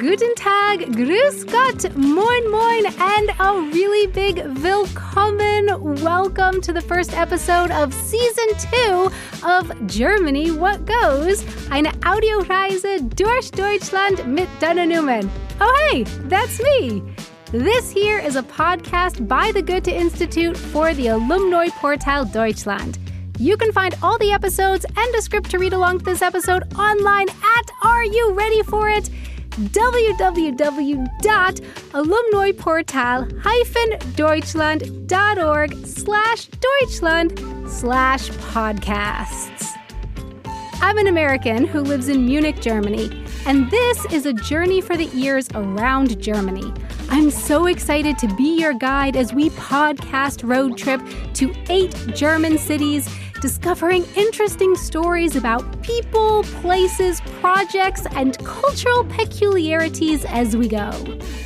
guten Tag, grüß Gott, moin moin, and a really big willkommen. Welcome to the first episode of season two of Germany What Goes, eine Audioreise durch Deutschland mit Dana Newman. Oh hey, that's me. This here is a podcast by the Goethe Institute for the Alumni Portal Deutschland. You can find all the episodes and a script to read along this episode online at Are You Ready For It? www.alumniportal-deutschland.org slash Deutschland slash podcasts. I'm an American who lives in Munich, Germany, and this is a journey for the ears around Germany. I'm so excited to be your guide as we podcast road trip to eight German cities discovering interesting stories about people, places, projects, and cultural peculiarities as we go.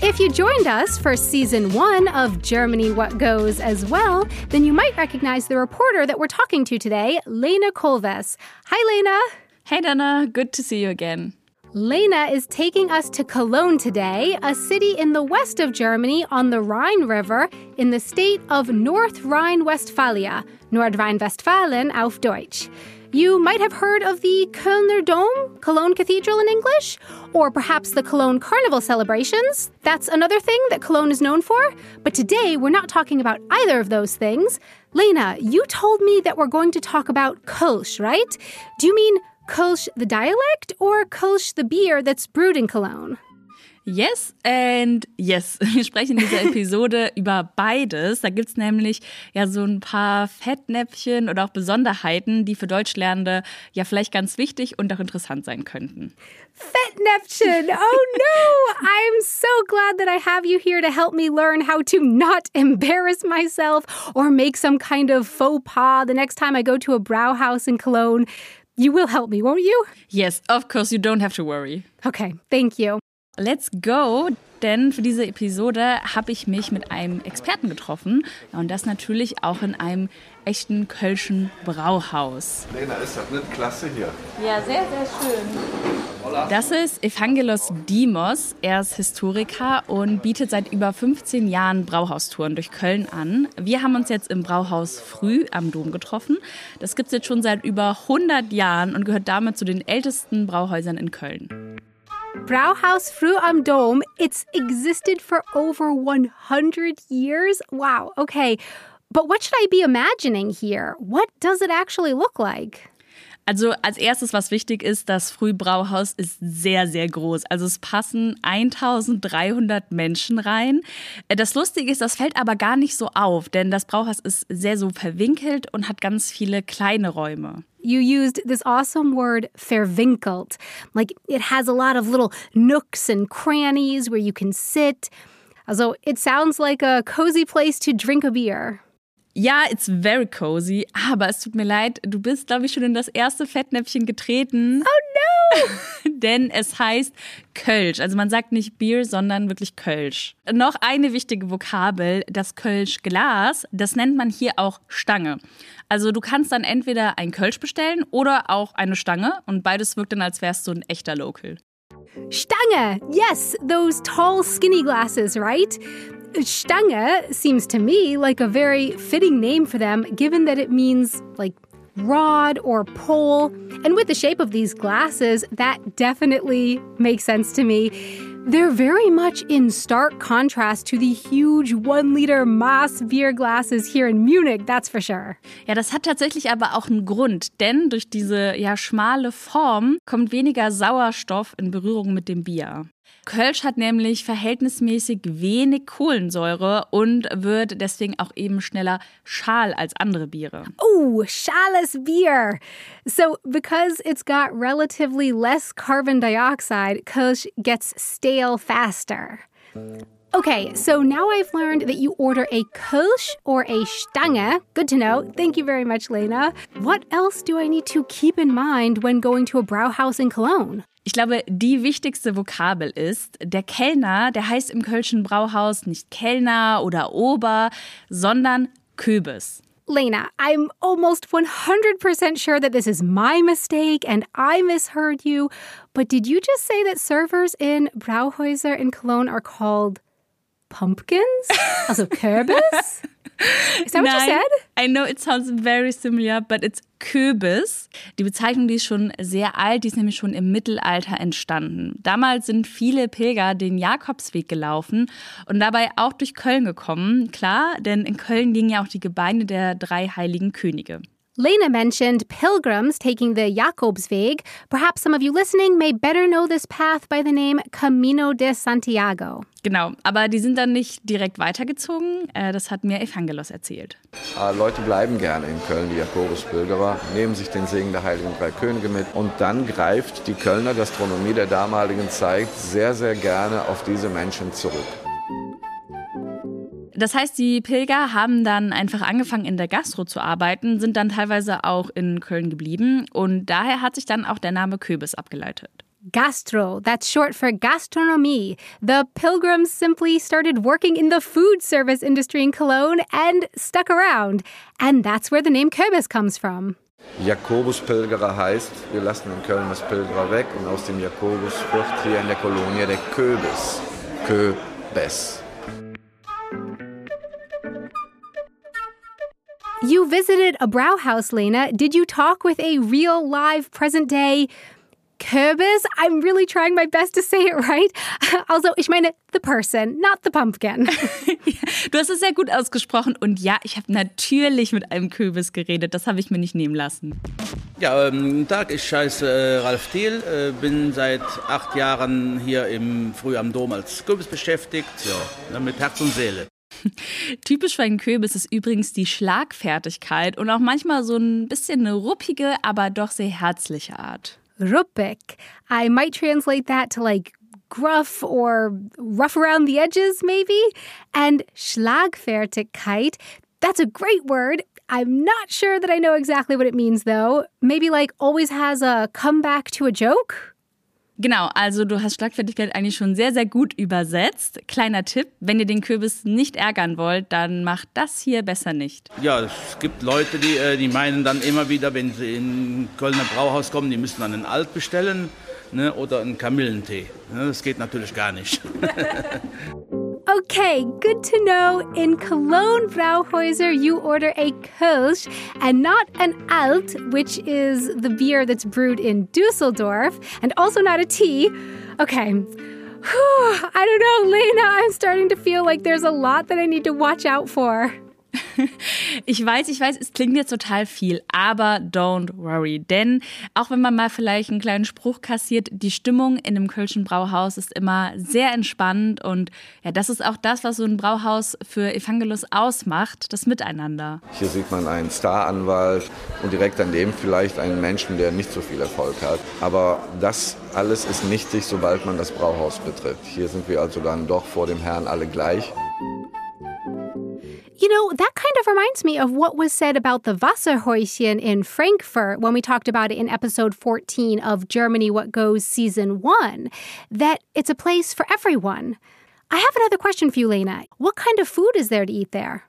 If you joined us for season one of Germany What Goes as well, then you might recognize the reporter that we're talking to today, Lena Kolves. Hi, Lena. Hey, Dana. Good to see you again. Lena is taking us to Cologne today, a city in the west of Germany on the Rhine River in the state of North Rhine-Westphalia, Nordrhein-Westfalen auf Deutsch. You might have heard of the Kölner Dom, Cologne Cathedral in English, or perhaps the Cologne Carnival celebrations. That's another thing that Cologne is known for. But today we're not talking about either of those things. Lena, you told me that we're going to talk about Kölsch, right? Do you mean Kölsch the dialect or Kölsch the beer that's brewed in Cologne? Yes and yes. Wir sprechen in dieser Episode über beides. Da gibt's nämlich ja so ein paar Fettnäpfchen oder auch Besonderheiten, die für Deutschlernende ja vielleicht ganz wichtig und auch interessant sein könnten. Fettnäpfchen! Oh no! I'm so glad that I have you here to help me learn how to not embarrass myself or make some kind of faux pas the next time I go to a Brauhaus in Cologne. You will help me, won't you? Yes, of course, you don't have to worry. Okay, thank you. Let's go, denn für diese Episode habe ich mich mit einem Experten getroffen und das natürlich auch in einem echten Kölschen Brauhaus. Lena, ist das nicht klasse hier? Ja, sehr, sehr schön. Das ist Evangelos Dimos. Er ist Historiker und bietet seit über 15 Jahren Brauhaustouren durch Köln an. Wir haben uns jetzt im Brauhaus Früh am Dom getroffen. Das gibt es jetzt schon seit über 100 Jahren und gehört damit zu den ältesten Brauhäusern in Köln. Brauhaus Früh am Dom, it's existed for over 100 years? Wow, okay. But what should I be imagining here? What does it actually look like? Also als erstes, was wichtig ist, das Frühbrauhaus ist sehr, sehr groß. Also es passen 1300 Menschen rein. Das Lustige ist, das fällt aber gar nicht so auf, denn das Brauhaus ist sehr so verwinkelt und hat ganz viele kleine Räume. You used this awesome word, verwinkelt. Like it has a lot of little nooks and crannies where you can sit. Also it sounds like a cozy place to drink a beer. Ja, it's very cozy, aber es tut mir leid, du bist, glaube ich, schon in das erste Fettnäpfchen getreten. Oh no! Denn es heißt Kölsch. Also man sagt nicht Bier, sondern wirklich Kölsch. Noch eine wichtige Vokabel, das Kölsch-Glas, das nennt man hier auch Stange. Also du kannst dann entweder ein Kölsch bestellen oder auch eine Stange und beides wirkt dann, als wärst du ein echter Local. Stange! Yes, those tall, skinny glasses, right? Stange seems to me like a very fitting name for them, given that it means like rod or pole. And with the shape of these glasses, that definitely makes sense to me. They're very much in stark contrast to the huge one liter Maß beer glasses here in Munich, that's for sure. Ja, das hat tatsächlich aber auch einen Grund, denn durch diese ja schmale Form kommt weniger Sauerstoff in Berührung mit dem Bier. Kölsch hat nämlich verhältnismäßig wenig Kohlensäure und wird deswegen auch eben schneller schal als andere Biere. Oh, schales Bier. So, because it's got relatively less carbon dioxide, Kölsch gets stale faster. Okay, so now I've learned that you order a Kölsch or a Stange. Good to know. Thank you very much, Lena. What else do I need to keep in mind when going to a Brauhaus in Cologne? Ich glaube, die wichtigste Vokabel ist, der Kellner, der heißt im Kölschen Brauhaus nicht Kellner oder Ober, sondern Köbis. Lena, I'm almost 100% sure that this is my mistake and I misheard you. But did you just say that servers in Brauhäuser in Cologne are called pumpkins? Also Kürbis? Is that what Nein, you said? I know it sounds very similar, but it's Kürbis. Die Bezeichnung, die ist schon sehr alt, die ist nämlich schon im Mittelalter entstanden. Damals sind viele Pilger den Jakobsweg gelaufen und dabei auch durch Köln gekommen. Klar, denn in Köln liegen ja auch die Gebeine der drei heiligen Könige. Lena mentioned pilgrims taking the Jakobsweg. Perhaps some of you listening may better know this path by the name Camino de Santiago. Genau, aber die sind dann nicht direkt weitergezogen. Äh, Das hat mir Evangelos erzählt. Äh, Leute bleiben gerne in Köln, die Jakobuspilgerer, nehmen sich den Segen der Heiligen Drei Könige mit und dann greift die Kölner Gastronomie der damaligen Zeit sehr, sehr gerne auf diese Menschen zurück. Das heißt, die Pilger haben dann einfach angefangen, in der Gastro zu arbeiten, sind dann teilweise auch in Köln geblieben und daher hat sich dann auch der Name Köbis abgeleitet. Gastro, that's short for gastronomie. The pilgrims simply started working in the food service industry in Cologne and stuck around. And that's where the name Kürbis comes from. Jakobuspilgerer heißt, wir lassen in Köln das Pilgerer weg und aus dem Jakobus wird hier in der Kolonie der Köbis. Köbes. You visited a Brauhaus, Lena. Did you talk with a real, live, present day Kürbis? I'm really trying my best to say it right. Also, ich meine, the person, not the pumpkin. Du hast es sehr gut ausgesprochen und ja, ich habe natürlich mit einem Kürbis geredet. Das habe ich mir nicht nehmen lassen. Ja, ähm, guten Tag, ich heiße äh, Ralf Thiel, äh, bin seit acht Jahren hier im früh am Dom als Kürbis beschäftigt, ja, mit Herz und Seele. Typisch für einen Kürbis ist übrigens die Schlagfertigkeit und auch manchmal so ein bisschen eine ruppige, aber doch sehr herzliche Art. Ruppig. I might translate that to like gruff or rough around the edges, maybe. And Schlagfertigkeit, that's a great word. I'm not sure that I know exactly what it means, though. Maybe like always has a comeback to a joke? Genau, also du hast Schlagfertigkeit eigentlich schon sehr, sehr gut übersetzt. Kleiner Tipp, wenn ihr den Kürbis nicht ärgern wollt, dann macht das hier besser nicht. Ja, es gibt Leute, die, äh, die meinen dann immer wieder, wenn sie in Kölner Brauhaus kommen, die müssen dann einen Alt bestellen ne, oder einen Kamillentee. Ne, das geht natürlich gar nicht. Okay, good to know. In Cologne Brauhäuser, you order a Kölsch and not an Alt, which is the beer that's brewed in Dusseldorf, and also not a tea. Okay. Whew, I don't know, Lena. I'm starting to feel like there's a lot that I need to watch out for. Ich weiß, ich weiß, es klingt jetzt total viel, aber don't worry. Denn auch wenn man mal vielleicht einen kleinen Spruch kassiert, die Stimmung in einem Kölschen Brauhaus ist immer sehr entspannt und ja, das ist auch das, was so ein Brauhaus für Evangelos ausmacht, das Miteinander. Hier sieht man einen Staranwalt und direkt daneben vielleicht einen Menschen, der nicht so viel Erfolg hat. Aber das alles ist nichtig, sobald man das Brauhaus betritt. Hier sind wir also dann doch vor dem Herrn alle gleich. You know, that kind of reminds me of what was said about the Wasserhäuschen in Frankfurt when we talked about it in episode 14 of Germany What Goes season 1, that it's a place for everyone. I have another question for you, Lena. What kind of food is there to eat there?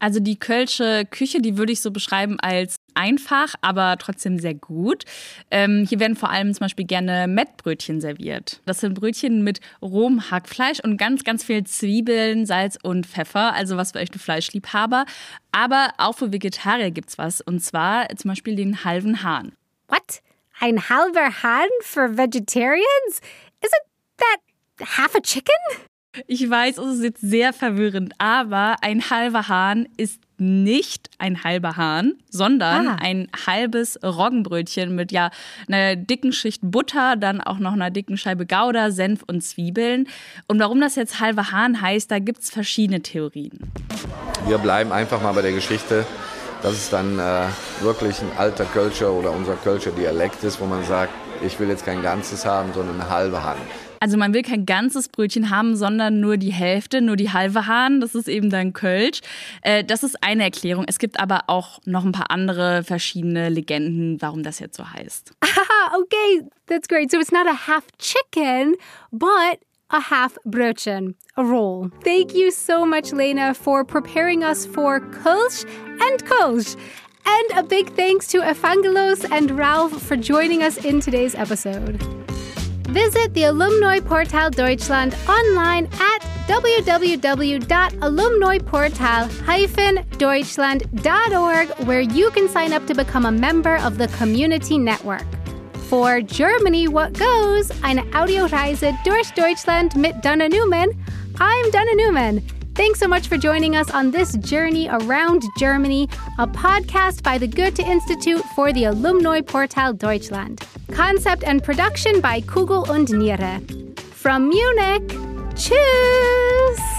Also die kölsche Küche, die würde ich so beschreiben als einfach, aber trotzdem sehr gut. Ähm, hier werden vor allem zum Beispiel gerne Mettbrötchen serviert. Das sind Brötchen mit rohem Hackfleisch und ganz, ganz viel Zwiebeln, Salz und Pfeffer, also was für echte Fleischliebhaber. Aber auch für Vegetarier gibt's was, und zwar zum Beispiel den halben Hahn. What? Ein halber Hahn for vegetarians? Isn't that half a chicken? Ich weiß, es ist jetzt sehr verwirrend, aber ein halber Hahn ist nicht ein halber Hahn, sondern Ah. ein halbes Roggenbrötchen mit ja einer dicken Schicht Butter, dann auch noch einer dicken Scheibe Gouda, Senf und Zwiebeln. Und warum das jetzt halber Hahn heißt, da gibt es verschiedene Theorien. Wir bleiben einfach mal bei der Geschichte, dass es dann äh, wirklich ein alter Kölscher oder unser Kölscher Dialekt ist, wo man sagt, ich will jetzt kein ganzes haben, sondern eine halbe Hand. Also man will kein ganzes Brötchen haben, sondern nur die Hälfte, nur die halbe Hahn. Das ist eben dann Kölsch. Äh, das ist eine Erklärung. Es gibt aber auch noch ein paar andere verschiedene Legenden, warum das jetzt so heißt. Ah, okay, that's great. So it's not a half chicken, but a half brötchen, a roll. Thank you so much, Lena, for preparing us for Kölsch and Kölsch. And a big thanks to Evangelos and Ralph for joining us in today's episode. Visit the Alumni Portal Deutschland online at www.alumniportal-deutschland.org where you can sign up to become a member of the community network. For Germany What Goes, eine Audioreise durch Deutschland mit Donna Newman, I'm Donna Newman. Thanks so much for joining us on this journey around Germany, a podcast by the Goethe Institute for the Alumni Portal Deutschland. Concept and production by Kugel und Niere. From Munich, tschüss!